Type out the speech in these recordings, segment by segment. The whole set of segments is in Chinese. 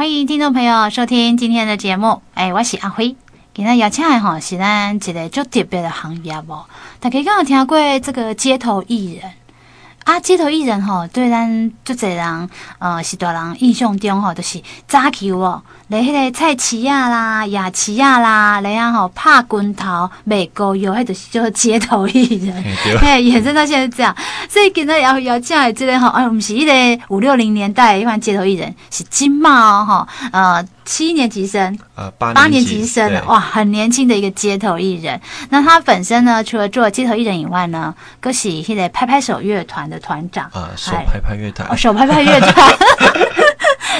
欢迎听众朋友收听今天的节目。哎，我是阿辉，今天邀请的吼是咱一个就特别的行业哦。大家刚有听过这个街头艺人啊？街头艺人吼，对咱就这人呃，是大人印象中哈，就是早球哦。来，迄个菜市仔啦、夜市仔啦，来啊吼拍拳头、卖膏药，迄就是叫街头艺人。嘿，也真到现在这样，所以今日要要讲的这个吼，哎，我们是一个五六零年代一款街头艺人，是金马哦，呃，七年级生，呃，八八年级生，哇，很年轻的一个街头艺人。那他本身呢，除了做街头艺人以外呢，更是迄个拍拍手乐团的团长啊，手拍拍乐团，哦，手拍拍乐团。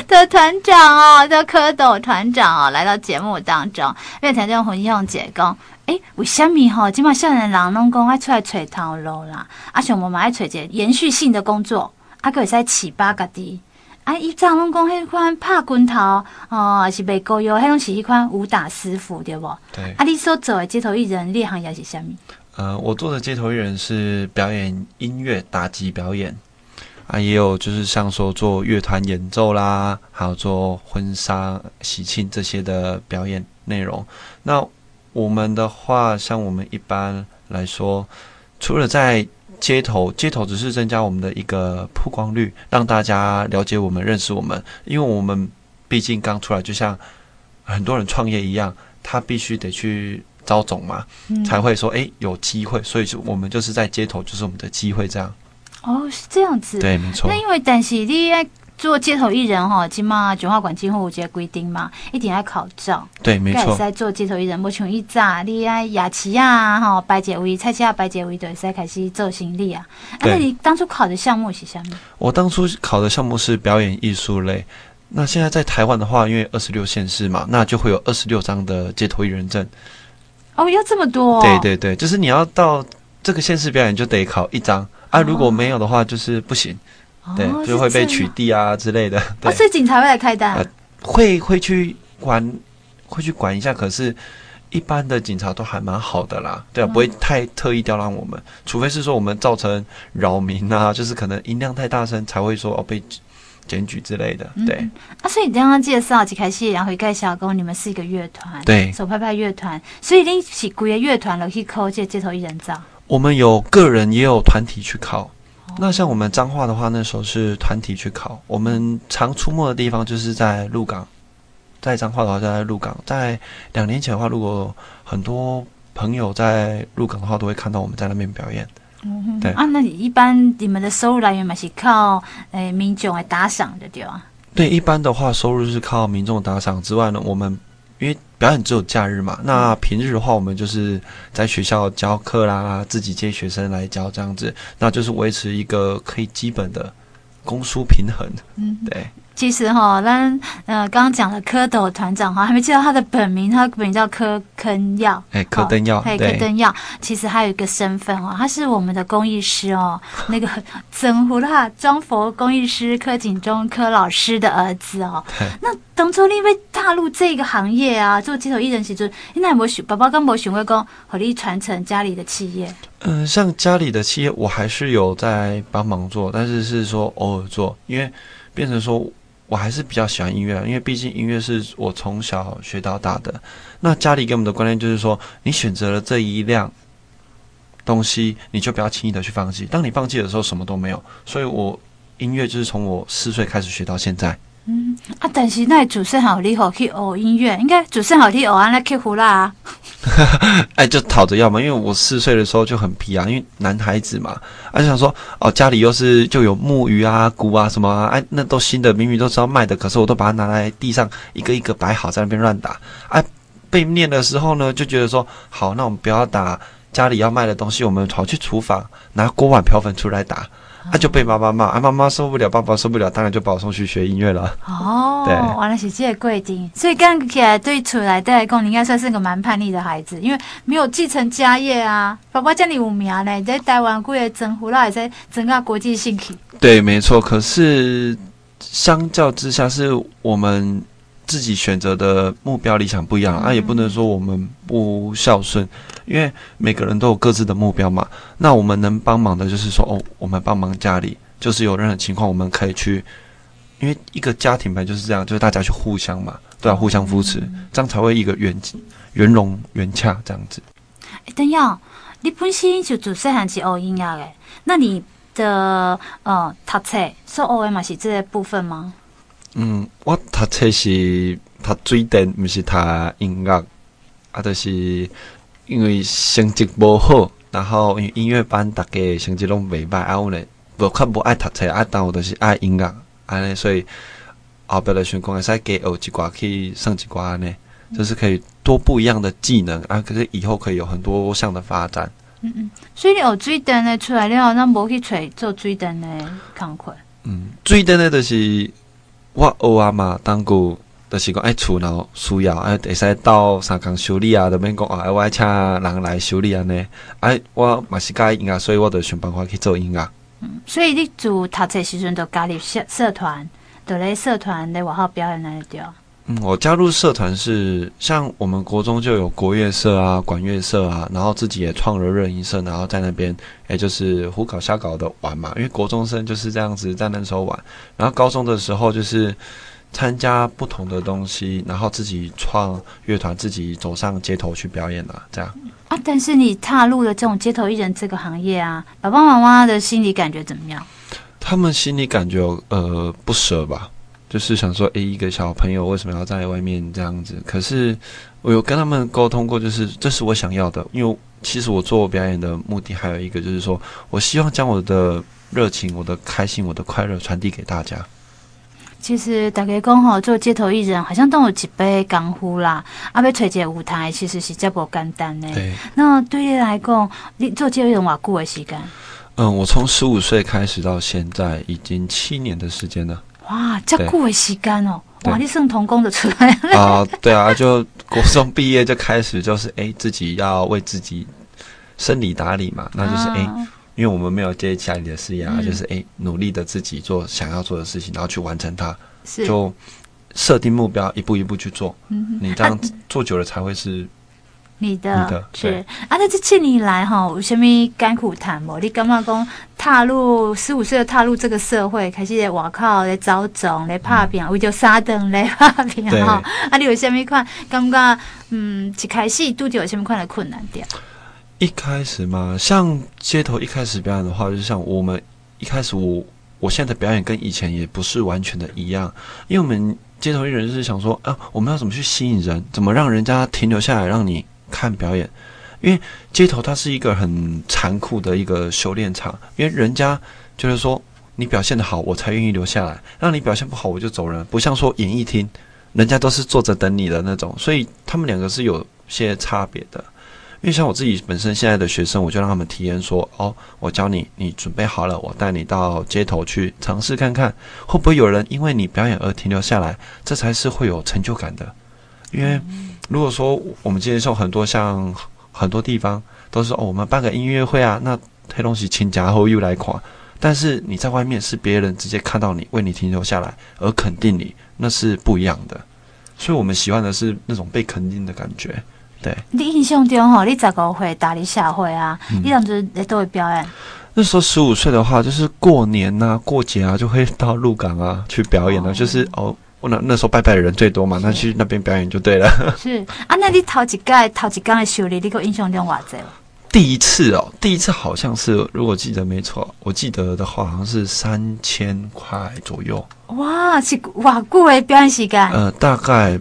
的团长哦，的蝌蚪团长哦，来到节目当中，因为听众洪一红姐讲，诶，为什么吼，今嘛少年人拢讲爱出来找头路啦？啊，像我们爱找一个延续性的工作，啊，可以使启发家己。啊，伊早拢讲迄款拍拳头哦，还是卖膏药，迄种是一款武打师傅，对无？对。啊，你所做的街头艺人，你行业是什么？呃，我做的街头艺人是表演音乐打击表演。啊，也有就是像说做乐团演奏啦，还有做婚纱喜庆这些的表演内容。那我们的话，像我们一般来说，除了在街头，街头只是增加我们的一个曝光率，让大家了解我们、认识我们。因为我们毕竟刚出来，就像很多人创业一样，他必须得去招总嘛，嗯、才会说诶有机会。所以就我们就是在街头，就是我们的机会这样。哦，是这样子。对，没错。那因为但是你爱做街头艺人哈，起码彰化馆今后有这个规定嘛，一定要考照。对，没错。在做街头艺人，不像以前你爱雅琪啊，哈，摆街位、菜市啊，摆街位，对，才开始做行李啊。对。那你当初考的项目是什么？我当初考的项目是表演艺术类。那现在在台湾的话，因为二十六县市嘛，那就会有二十六张的街头艺人证。哦，要这么多？对对对，就是你要到这个县市表演，就得考一张。啊，如果没有的话，就是不行，哦、对，就会被取缔啊之类的。对，哦、所以警察会来开单，呃、会会去管，会去管一下。可是，一般的警察都还蛮好的啦，对啊，不会太特意刁难我们，嗯、除非是说我们造成扰民啊，就是可能音量太大声才会说哦被检举之类的。对、嗯、啊，所以你刚刚介绍一开始，然后一开始跟你们是一个乐团，对，手拍拍乐团，所以恁是几个乐团了去考这街头艺人照。我们有个人也有团体去考，那像我们彰化的话，那时候是团体去考。我们常出没的地方就是在鹿港，在彰化的话就在鹿港。在两年前的话，如果很多朋友在鹿港的话，都会看到我们在那边表演。嗯哼，对啊，那你一般你们的收入来源嘛是靠诶民众来打赏的对吧？对，一般的话收入是靠民众打赏之外呢，我们。因为表演只有假日嘛，那平日的话，我们就是在学校教课啦，自己接学生来教这样子，那就是维持一个可以基本的供需平衡。嗯，对。其实哈，那呃，刚刚讲了蝌蚪团长哈，还没介绍他的本名，他本名叫柯坑耀，哎，柯登耀，嘿，柯登耀。其实还有一个身份哦，他是我们的工艺师哦，那个曾胡啦装佛工艺师柯景忠柯老师的儿子哦。那当初你为踏入这个行业啊，做街头艺人时就，你那有没有想爸爸跟我选过讲，和你传承家里的企业？嗯、呃，像家里的企业，我还是有在帮忙做，但是是说偶尔做，因为变成说。我还是比较喜欢音乐，因为毕竟音乐是我从小学到大的。那家里给我们的观念就是说，你选择了这一辆东西，你就不要轻易的去放弃。当你放弃的时候，什么都没有。所以我音乐就是从我四岁开始学到现在。嗯啊，但是那主持好厉害，去学音乐，应该主持好去学啊，那克服啦。哎，就讨着要嘛，因为我四岁的时候就很皮啊，因为男孩子嘛，啊、且想说哦，家里又是就有木鱼啊、鼓啊什么啊，哎，那都新的，明明都知道卖的，可是我都把它拿来地上一个一个摆好，在那边乱打。哎，被念的时候呢，就觉得说好，那我们不要打家里要卖的东西，我们跑去厨房拿锅碗瓢盆出来打。他、啊、就被妈妈骂，啊妈妈受不了，爸爸受不了，当然就把我送去学音乐了。哦，对，原来是这个规定，所以刚起来对出来对来讲，你应该算是个蛮叛逆的孩子，因为没有继承家业啊。爸爸叫你有名呢，在台湾过的生活，也在整个国际性去。对，没错。可是相较之下，是我们。自己选择的目标理想不一样，那、也不能说我们不孝顺，因为每个人都有各自的目标嘛。那我们能帮忙的就是说，哦，我们帮忙家里，就是有任何情况，我们可以去因为一个家庭本来就是这样，就是大家去互相嘛，对啊，互相扶持，嗯、这样才会一个圆圆融圆洽这样子。哎，等一下，你本身就做细汉是学音乐的，那你的呃读册所学的嘛是这个部分吗？嗯，我读册是读水电，不是读音乐，啊，就是因为成绩无好，然后因为音乐班大家成绩拢袂歹，啊，我呢无较无爱读册，啊，但我就是爱音乐。安尼，所以后边的选工会使给学几挂去上几挂呢，就是可以多不一样的技能啊，可是以后可以有很多项的发展。嗯嗯，所以你学水电的出来了，那无去找做水电的工课。嗯，水电的就是我学啊嘛，当过就是讲爱厝闹需要，哎，会使到三工修理啊，都免讲啊，我爱请人来修理安尼。哎，我嘛是介意音乐，所以我就想办法去做音乐。嗯，所以你做读册时阵就加入社社团，就咧社团咧外号表演那对。嗯，我加入社团是像我们国中就有国乐社啊、管乐社啊，然后自己也创了热音社，然后在那边也就是胡搞瞎搞的玩嘛。因为国中生就是这样子在那时候玩，然后高中的时候就是参加不同的东西，然后自己创乐团，自己走上街头去表演啊，这样。啊！但是你踏入了这种街头艺人这个行业啊，爸爸妈妈的心理感觉怎么样？他们心里感觉呃不舍吧，就是想说，诶，一个小朋友为什么要在外面这样子？可是我有跟他们沟通过，就是这是我想要的，因为其实我做表演的目的还有一个，就是说我希望将我的热情、我的开心、我的快乐传递给大家。其实大家讲吼，做街头艺人好像都有几杯功夫啦，啊，要找一个舞台其实是真不简单的。对。那对你来讲，你做街头艺人偌久的时间？嗯，我从十五岁开始到现在，已经七年的时间了。哇，这久的时间哦！哇，你算童工的出来了。啊，对啊，就国中毕业就开始，就是哎，自己要为自己生理打理嘛，那就是哎。啊因为我们没有接家里的事业啊，嗯、就是哎，努力的自己做想要做的事情，然后去完成它，是就设定目标，一步一步去做。嗯，你这样做久了才会是你的。你的是啊，那这七年来哈，有什么甘苦谈不？你刚刚讲踏入十五岁的踏入这个社会，开始在外口来找种来拍片，为叫三等来拍片哈。啊，你有什么款？感觉嗯，一开始都就有什么款的困难点？一开始嘛，像街头一开始表演的话，就像我们一开始我我现在的表演跟以前也不是完全的一样，因为我们街头艺人就是想说啊，我们要怎么去吸引人，怎么让人家停留下来让你看表演？因为街头它是一个很残酷的一个修炼场，因为人家就是说你表现得好，我才愿意留下来；让你表现不好，我就走人。不像说演艺厅，人家都是坐着等你的那种，所以他们两个是有些差别的。因为像我自己本身现在的学生，我就让他们体验说：“哦，我教你，你准备好了，我带你到街头去尝试看看，会不会有人因为你表演而停留下来，这才是会有成就感的。因为如果说我们接受很多像很多地方都是哦，我们办个音乐会啊，那黑东西请假后又来垮，但是你在外面是别人直接看到你为你停留下来而肯定你，那是不一样的。所以我们喜欢的是那种被肯定的感觉。”对，你印象中吼，你十五岁大理社会啊，嗯、你当时在都会表演。那时候十五岁的话，就是过年呐、啊、过节啊，就会到鹿港啊 去表演了。哦就是哦，我那那时候拜拜的人最多嘛，是那去那边表演就对了。是啊，那你头一届头一届的修理，你个印象中偌济？第一次哦，第一次好像是，如果记得没错，我记得的话好像是三千块左右。哇，是偌久的表演时间？呃，大概。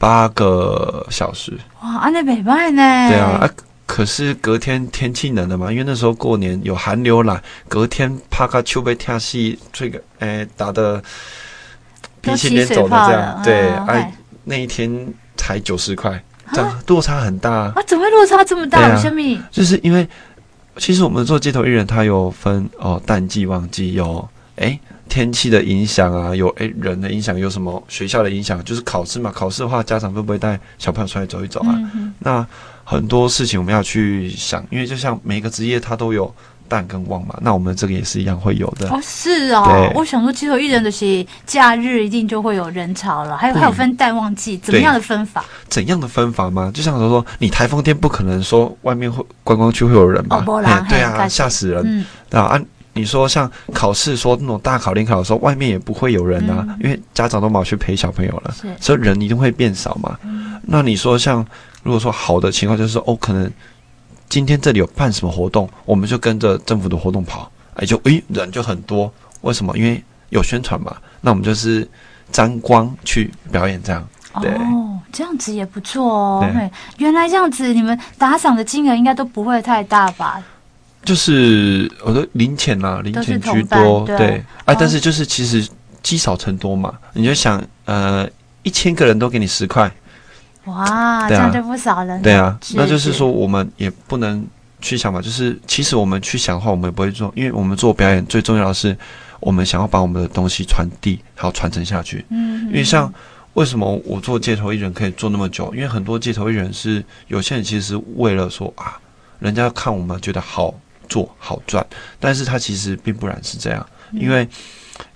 八个小时哇，安尼袂歹呢。对啊，啊，可是隔天天气冷了嘛，因为那时候过年有寒流来，隔天怕个秋被天气这个诶打的鼻青脸肿的这样，对，哎、那一天才九十块，这样落差很大啊！怎么会落差这么大？为什么？就是因为其实我们做街头艺人，他有分哦淡季旺季有诶。天气的影响啊，有诶人的影响，有什么学校的影响？就是考试嘛，考试的话，家长会不会带小朋友出来走一走啊？嗯、那很多事情我们要去想，因为就像每个职业它都有淡跟旺嘛，那我们这个也是一样会有的。哦，是哦，我想说街头艺人的是假日一定就会有人潮了，还有还有分淡旺季，怎么样的分法？怎样的分法吗？就像说说，你台风天不可能说外面会观光区会有人吧？哦、对啊，吓死人。嗯、啊。你说像考试说那种大考联考的时候，外面也不会有人啊，嗯、因为家长都跑去陪小朋友了，所以人一定会变少嘛。嗯、那你说像如果说好的情况就是说哦，可能今天这里有办什么活动，我们就跟着政府的活动跑，哎，就诶人就很多，为什么？因为有宣传嘛。那我们就是沾光去表演这样。对哦，这样子也不错哦。对，原来这样子，你们打赏的金额应该都不会太大吧？就是我说零钱啦，零钱居多。对，对，哎，但是就是其实积少成多嘛。你就想，呃，一千个人都给你十块，哇，这样就不少人。对啊，那就是说我们也不能去想嘛。就是其实我们去想的话，我们也不会做，因为我们做表演最重要的是，我们想要把我们的东西传递还有传承下去。嗯，因为像。为什么我做街头艺人可以做那么久？因为很多街头艺人是有些人其实是为了说啊，人家看我们觉得好做好赚，但是它其实并不然是这样，因为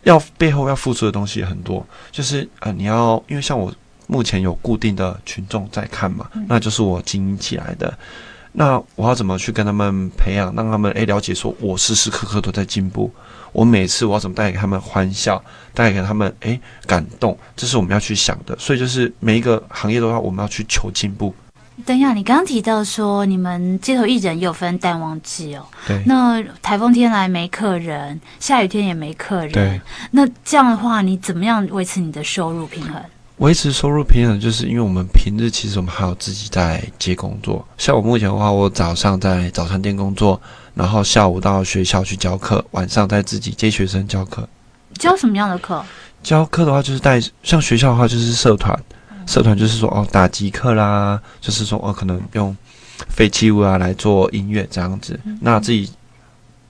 要背后要付出的东西也很多，就是呃你要因为像我目前有固定的群众在看嘛，那就是我经营起来的，那我要怎么去跟他们培养，让他们诶了解说我时时刻刻都在进步。我每次我要怎么带给他们欢笑，带给他们诶感动，这是我们要去想的。所以就是每一个行业的话，我们要去求进步。等一下，你刚刚提到说你们街头艺人有分淡旺季哦。对。那台风天来没客人，下雨天也没客人。对。那这样的话，你怎么样维持你的收入平衡？维持收入平衡，就是因为我们平日其实我们还有自己在接工作。像我目前的话，我早上在早餐店工作。然后下午到学校去教课，晚上再自己接学生教课。教什么样的课？教课的话就是带，像学校的话就是社团，社团就是说哦打击课啦，就是说哦可能用废弃物啊来做音乐这样子。嗯、那自己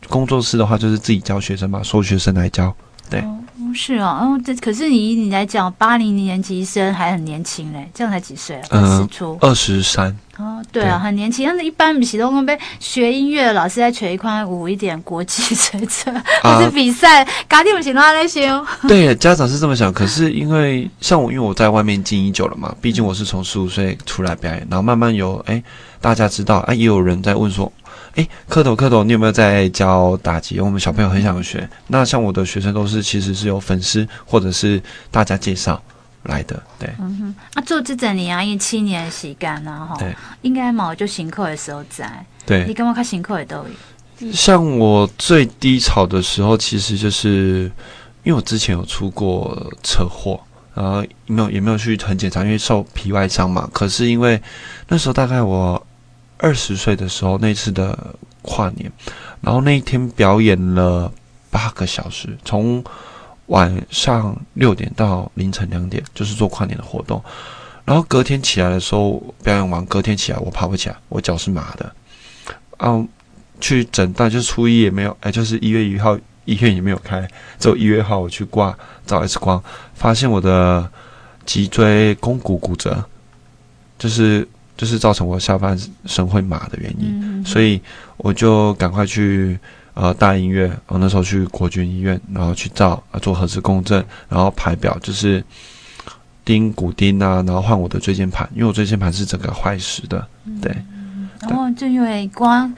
工作室的话就是自己教学生嘛，收学生来教，对。哦是啊，哦，这可是你你来讲，八零年级生还很年轻嘞，这样才几岁啊？二十出，二十三。哦，对啊，对很年轻。但是一般比都跟被学音乐的老师在学一块舞一点国际水准，或是比赛，搞定不行的话那些哦。对，家长是这么想。可是因为像我，因为我在外面经营久了嘛，毕竟我是从十五岁出来表演，然后慢慢有哎，大家知道啊，也有人在问说。哎，蝌蚪蝌蚪，你有没有在教打击？我们小朋友很想学。那像我的学生都是，其实是有粉丝或者是大家介绍来的。对，嗯哼，啊，做这整年啊，一七年的时间啊，哈，对，应该嘛，就辛苦的时候在。对，你跟我看辛苦的都有。像我最低潮的时候，其实就是因为我之前有出过车祸，然后没有也没有去很检查，因为受皮外伤嘛。可是因为那时候大概我。二十岁的时候，那次的跨年，然后那一天表演了八个小时，从晚上六点到凌晨两点，就是做跨年的活动。然后隔天起来的时候，表演完，隔天起来我爬不起来，我脚是麻的。然后，去诊断，就是初一也没有，哎，就是一月一号医院也没有开，只有一月号我去挂照 X 光，发现我的脊椎肱骨骨折，就是。就是造成我下半身会麻的原因，嗯、所以我就赶快去呃大医院，我那时候去国军医院，然后去照啊做核磁共振，然后排表就是钉骨钉啊，然后换我的椎间盘，因为我椎间盘是整个坏死的，对。嗯、然后就因为光。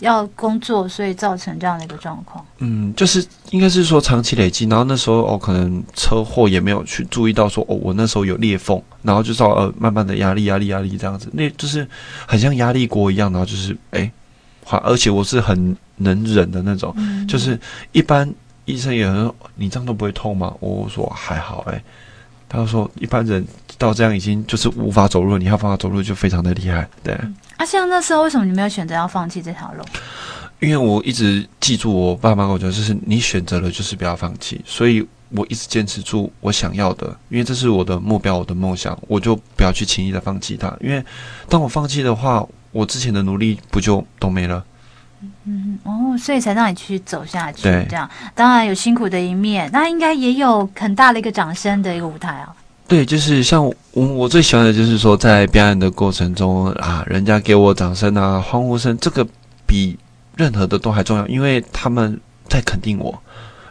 要工作，所以造成这样的一个状况。嗯，就是应该是说长期累积，然后那时候哦，可能车祸也没有去注意到说哦，我那时候有裂缝，然后就造呃慢慢的压力压力压力这样子，那就是很像压力锅一样，然后就是哎，而且我是很能忍的那种，嗯、就是一般医生也很说你这样都不会痛吗？我说还好哎，他说一般人到这样已经就是无法走路，你要办法走路就非常的厉害，对。嗯啊，像那时候为什么你没有选择要放弃这条路？因为我一直记住我爸妈跟我讲，就是你选择了就是不要放弃，所以我一直坚持住我想要的，因为这是我的目标，我的梦想，我就不要去轻易的放弃它。因为当我放弃的话，我之前的努力不就都没了？嗯哦，所以才让你继续走下去。对，这样当然有辛苦的一面，那应该也有很大的一个掌声的一个舞台啊。对，就是像我，我最喜欢的就是说，在表演的过程中啊，人家给我掌声啊、欢呼声，这个比任何的都还重要，因为他们在肯定我，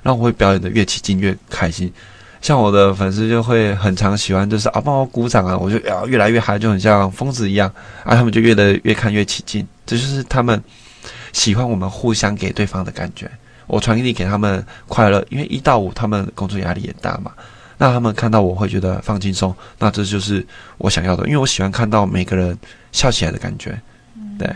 让我会表演的越起劲越开心。像我的粉丝就会很常喜欢，就是啊，帮我鼓掌啊，我就啊越来越嗨，就很像疯子一样啊，他们就越来越看越起劲，这就是他们喜欢我们互相给对方的感觉。我传递给他们快乐，因为一到五他们工作压力也大嘛，那他们看到我会觉得放轻松，那这就是我想要的，因为我喜欢看到每个人笑起来的感觉。对，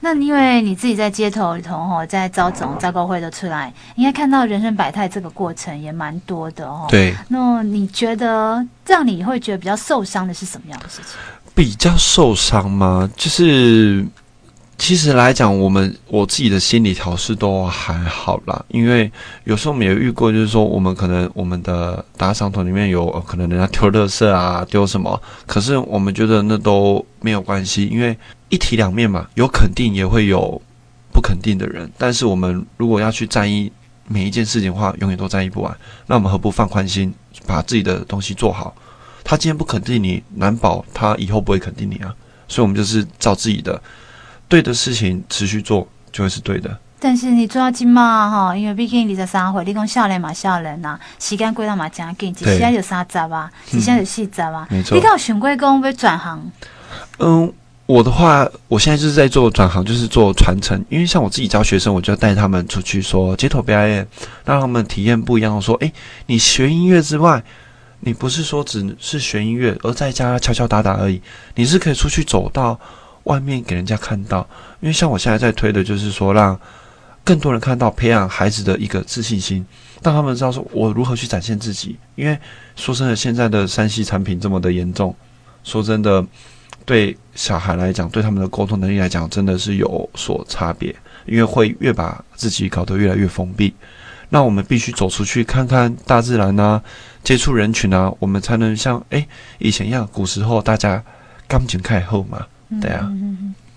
那因为你自己在街头里头哈，在招总招购会的出来，应该看到人生百态这个过程也蛮多的哦。对，那你觉得让你会觉得比较受伤的是什么样的事情？比较受伤吗？就是其实来讲，我们我自己的心理调试都还好啦，因为有时候我们也遇过，就是说我们可能我们的打赏团里面有可能人家丢垃圾啊，丢什么，可是我们觉得那都没有关系，因为。一体两面嘛，有肯定也会有不肯定的人。但是我们如果要去在意每一件事情的话，永远都在意不完。那我们何不放宽心，把自己的东西做好？他今天不肯定你，难保他以后不会肯定你啊。所以，我们就是照自己的对的事情持续做，就会是对的。但是你做到今嘛哈，因为毕竟你在三回，你讲少年嘛少年呐，时间过得嘛真紧，一下就三十啊，一下就四十啊。没错。你刚想过讲要转行？嗯。我的话，我现在就是在做转行，就是做传承。因为像我自己教学生，我就要带他们出去说街头表演，让他们体验不一样的。说，诶，你学音乐之外，你不是说只是学音乐，而在家敲敲打打而已。你是可以出去走到外面给人家看到。因为像我现在在推的，就是说让更多人看到，培养孩子的一个自信心，让他们知道说我如何去展现自己。因为说真的，现在的 3C 产品这么的严重，说真的。对小孩来讲，对他们的沟通能力来讲，真的是有所差别，因为会越把自己搞得越来越封闭。那我们必须走出去看看大自然啊，接触人群啊，我们才能像诶以前一样，古时候大家感情开后嘛，对啊。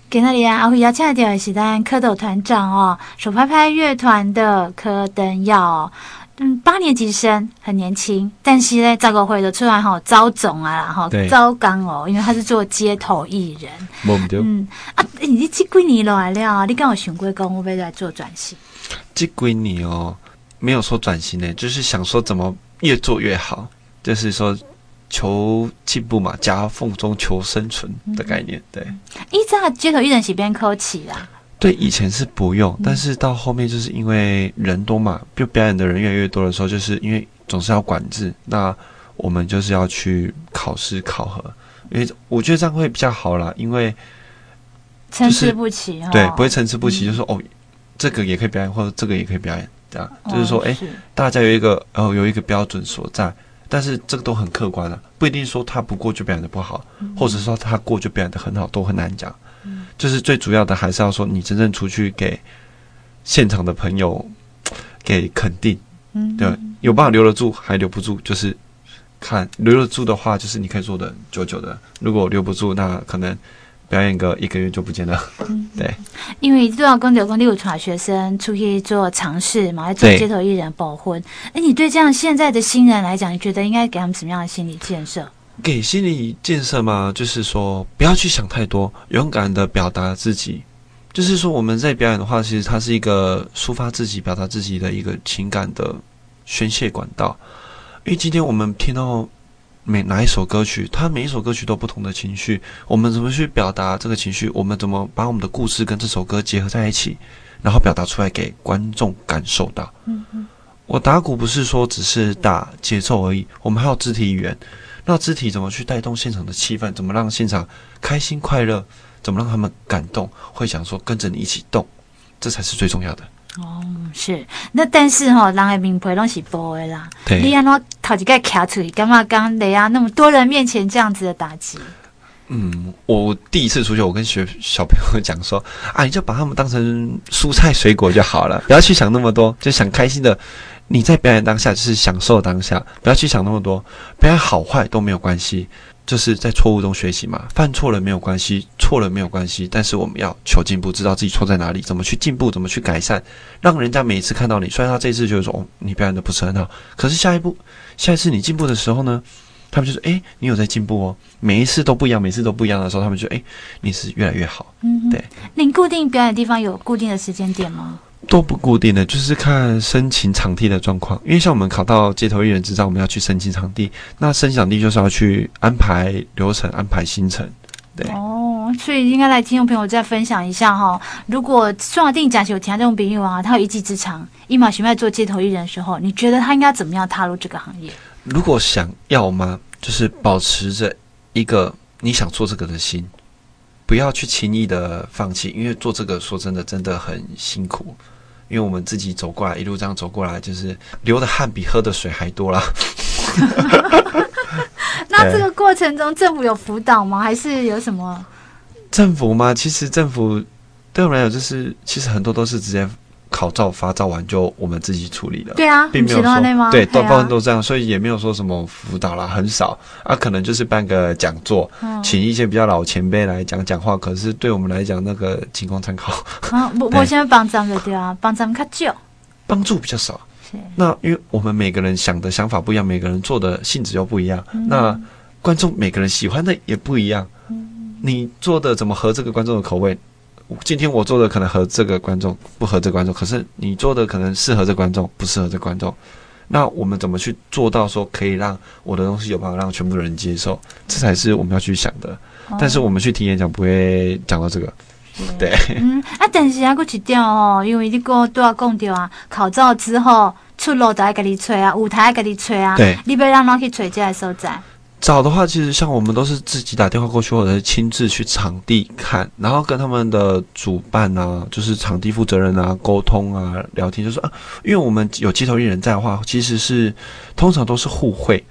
给那里啊，阿辉邀请到的是咱蝌蚪团长哦，手拍拍乐团的柯登耀哦。嗯，八年级生很年轻，但是呢，这个会的出来哈招总啊，然后招刚哦，因为他是做街头艺人。嗯啊，你这几年来了，你刚好选贵公，会不会来做转型？这几年哦，没有说转型呢，就是想说怎么越做越好，就是说求进步嘛，夹缝中求生存的概念。对，一在街头艺人是边科起啦。对，以前是不用，但是到后面就是因为人多嘛，就表演的人越来越多的时候，就是因为总是要管制，那我们就是要去考试考核，因为我觉得这样会比较好啦，因为参差不齐，对，不会参差不齐，就是说哦，这个也可以表演，或者这个也可以表演，这样就是说，哎，大家有一个哦有一个标准所在，但是这个都很客观的，不一定说他不过就表演的不好，或者说他过就表演的很好，都很难讲。就是最主要的，还是要说你真正出去给现场的朋友给肯定，嗯，对，有办法留得住，还留不住，就是看留得住的话，就是你可以做的久久的；如果留不住，那可能表演个一个月就不见了。嗯，对，因为都要跟刘工六传学生出去做尝试嘛，来做街头艺人保婚。哎，你对这样现在的新人来讲，你觉得应该给他们什么样的心理建设？给心理建设嘛，就是说不要去想太多，勇敢的表达自己。就是说我们在表演的话，其实它是一个抒发自己、表达自己的一个情感的宣泄管道。因为今天我们听到每哪一首歌曲，它每一首歌曲都不同的情绪，我们怎么去表达这个情绪？我们怎么把我们的故事跟这首歌结合在一起，然后表达出来给观众感受到？嗯嗯。我打鼓不是说只是打节奏而已，我们还有肢体语言。那肢体怎么去带动现场的气氛？怎么让现场开心快乐？怎么让他们感动？会想说跟着你一起动，这才是最重要的。哦，是。那但是哈、哦，人的面皮拢是薄的啦。对。你安怎头一个卡出去，干嘛刚雷啊？那么多人面前这样子的打击。嗯，我第一次出去，我跟学小朋友讲说 啊，你就把他们当成蔬菜水果就好了，不要去想那么多，就想开心的。你在表演当下就是享受当下，不要去想那么多，表演好坏都没有关系，就是在错误中学习嘛。犯错了没有关系，错了没有关系，但是我们要求进步，知道自己错在哪里，怎么去进步，怎么去改善，让人家每一次看到你，虽然他这一次就是说哦，你表演的不是很好，可是下一步，下一次你进步的时候呢，他们就说诶，你有在进步哦，每一次都不一样，每次都不一样的时候，他们就诶，你是越来越好。嗯，对。您固定表演的地方有固定的时间点吗？都不固定的，就是看申请场地的状况。因为像我们考到街头艺人执照，我们要去申请场地。那申请场地就是要去安排流程、安排行程。对哦，所以应该来听众朋友再分享一下哈。如果说不定假设有听这种朋友啊，他有一技之长，一马寻卖做街头艺人的时候，你觉得他应该怎么样踏入这个行业？如果想要吗？就是保持着一个你想做这个的心，不要去轻易的放弃，因为做这个说真的真的很辛苦。因为我们自己走过来，一路这样走过来，就是流的汗比喝的水还多啦。那这个过程中，政府有辅导吗？还是有什么？政府吗？其实政府对我们来讲，就是其实很多都是直接考照发照完就我们自己处理了。对啊，并没有说对，大部分都这样，所以也没有说什么辅导啦，很少啊，可能就是办个讲座，嗯、请一些比较老前辈来讲讲话。可是对我们来讲，那个仅供参考。啊，我 我现在帮咱们对啊，帮咱们较久，帮助比较少。那因为我们每个人想的想法不一样，每个人做的性质又不一样，嗯、那观众每个人喜欢的也不一样。嗯、你做的怎么合这个观众的口味？今天我做的可能和这个观众，不合这观众。可是你做的可能适合这观众，不适合这观众。那我们怎么去做到说可以让我的东西有办法让全部人接受？这才是我们要去想的。哦、但是我们去听演讲不会讲到这个。对，嗯，啊，但是啊，佫一点哦，因为你我都要讲到啊，考照之后出路都要给你吹啊，舞台要给你吹啊，对，你要让哪去吹这个所在？找的话，其实像我们都是自己打电话过去，或者是亲自去场地看，然后跟他们的主办啊，就是场地负责人啊沟通啊，聊天，就说啊，因为我们有街头艺人在的话，其实是通常都是互惠，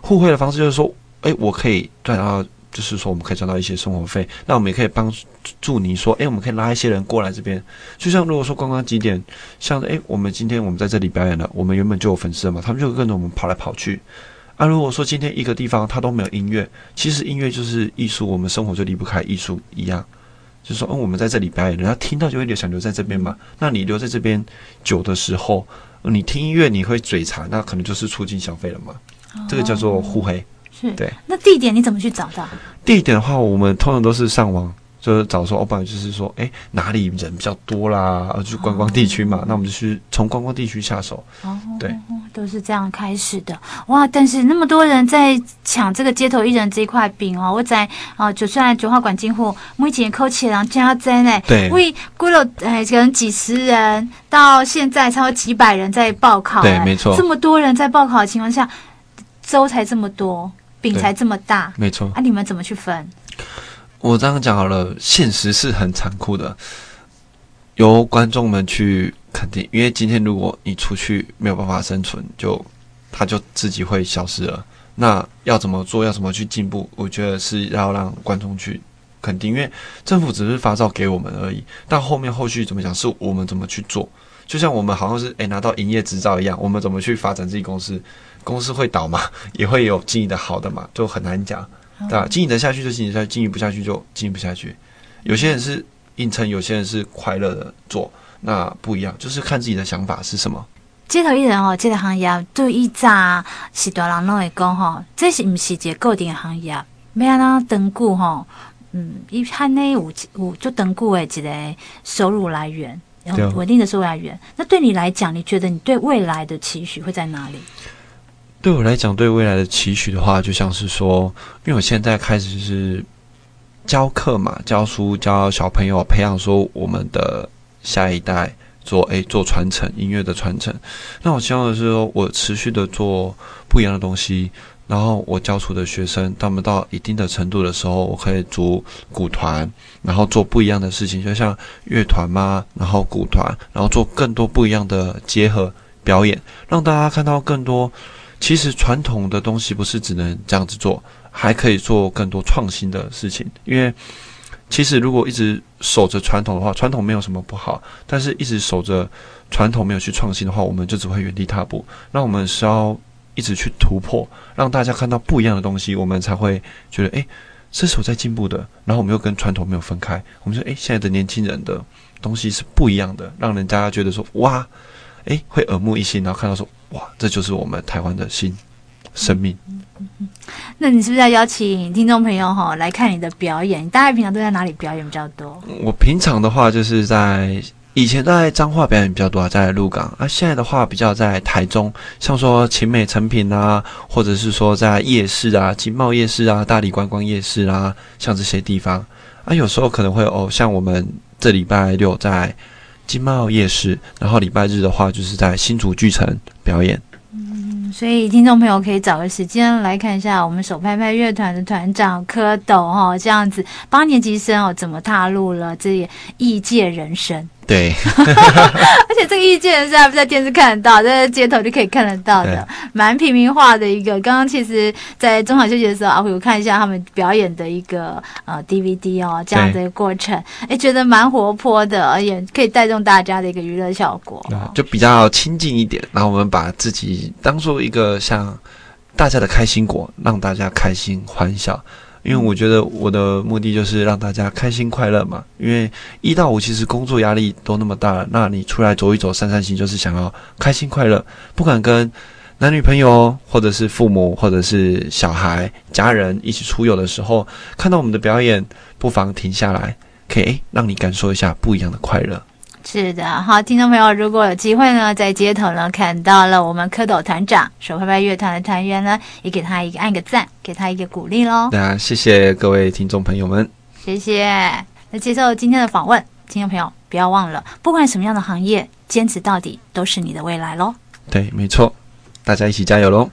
互惠的方式就是说，哎，我可以赚到。就是说，我们可以赚到一些生活费，那我们也可以帮助你说，哎，我们可以拉一些人过来这边。就像如果说刚刚几点，像哎，我们今天我们在这里表演了，我们原本就有粉丝了嘛，他们就跟着我们跑来跑去。啊，如果说今天一个地方它都没有音乐，其实音乐就是艺术，我们生活就离不开艺术一样。就是说，嗯，我们在这里表演，人家听到就会留想留在这边嘛。那你留在这边久的时候，你听音乐你会嘴馋，那可能就是促进消费了嘛。这个叫做互黑。是对，那地点你怎么去找到？地点的话，我们通常都是上网，就是找说，哦，不然就是说，哎，哪里人比较多啦，就观光地区嘛，哦、那我们就去从观光地区下手。哦，对，都是这样开始的。哇，但是那么多人在抢这个街头艺人这一块饼哦，我在啊，就算九号馆进户，目前扣起来加在内，对，为过了哎，可能几十人，到现在超过几百人在报考，对，没错，这么多人在报考的情况下，粥才这么多。饼才这么大，没错。啊，你们怎么去分？我这样讲好了，现实是很残酷的，由观众们去肯定。因为今天如果你出去没有办法生存，就它就自己会消失了。那要怎么做？要怎么去进步？我觉得是要让观众去肯定，因为政府只是发照给我们而已。但后面后续怎么讲，是我们怎么去做？就像我们好像是诶拿到营业执照一样，我们怎么去发展自己公司？公司会倒嘛，也会有经营的好的嘛，就很难讲，对吧？经营得下去就经营下去，经营不下去就经营不下去。有些人是硬撑，有些人是快乐的做，那不一样，就是看自己的想法是什么。街头艺人哦，这个行业对一扎是大人拢会讲吼，这是不是一个固定的行业？要安怎长久吼？嗯，一看呢有有就长久的一个收入来源，然后稳定的收入来源。那对你来讲，你觉得你对未来的期许会在哪里？对我来讲，对未来的期许的话，就像是说，因为我现在开始是教课嘛，教书教小朋友，培养说我们的下一代做诶做传承音乐的传承。那我希望的是说，我持续的做不一样的东西，然后我教出的学生，他们到一定的程度的时候，我可以组鼓团，然后做不一样的事情，就像乐团嘛，然后鼓团，然后做更多不一样的结合表演，让大家看到更多。其实传统的东西不是只能这样子做，还可以做更多创新的事情。因为其实如果一直守着传统的话，传统没有什么不好，但是一直守着传统没有去创新的话，我们就只会原地踏步。那我们是要一直去突破，让大家看到不一样的东西，我们才会觉得，诶，这是我在进步的。然后我们又跟传统没有分开，我们说，诶，现在的年轻人的东西是不一样的，让人家觉得说，哇。诶，会耳目一新，然后看到说，哇，这就是我们台湾的新生命。嗯嗯嗯。那你是不是要邀请听众朋友哈来看你的表演？你大概平常都在哪里表演比较多？我平常的话就是在以前在彰化表演比较多，在鹿港啊。现在的话比较在台中，像说勤美成品啊，或者是说在夜市啊，经贸夜市啊，大理观光夜市啊，像这些地方啊，有时候可能会哦，像我们这礼拜六在金茂夜市，然后礼拜日的话就是在新竹巨城表演。所以听众朋友可以找个时间来看一下我们手拍拍乐团的团长蝌蚪哈，这样子八年级生哦，怎么踏入了这异界人生？对，而且这个艺界人生还不在电视看得到，在街头就可以看得到的，蛮平民化的一个。刚刚其实，在中场休息的时候啊，我有看一下他们表演的一个呃 DVD 哦，这样的一个过程，哎，觉得蛮活泼的，而且可以带动大家的一个娱乐效果，就比较亲近一点。然后我们把自己当做一个像大家的开心果，让大家开心欢笑。因为我觉得我的目的就是让大家开心快乐嘛。因为一到五其实工作压力都那么大，那你出来走一走、散散心，就是想要开心快乐。不管跟男女朋友，或者是父母，或者是小孩、家人一起出游的时候，看到我们的表演，不妨停下来，可以诶让你感受一下不一样的快乐。是的，好，听众朋友，如果有机会呢，在街头呢看到了我们蝌蚪团长手拍拍乐团的团员呢，也给他一个按个赞，给他一个鼓励喽。那谢谢各位听众朋友们，谢谢。那接受今天的访问，听众朋友不要忘了，不管什么样的行业，坚持到底都是你的未来喽。对，没错，大家一起加油喽。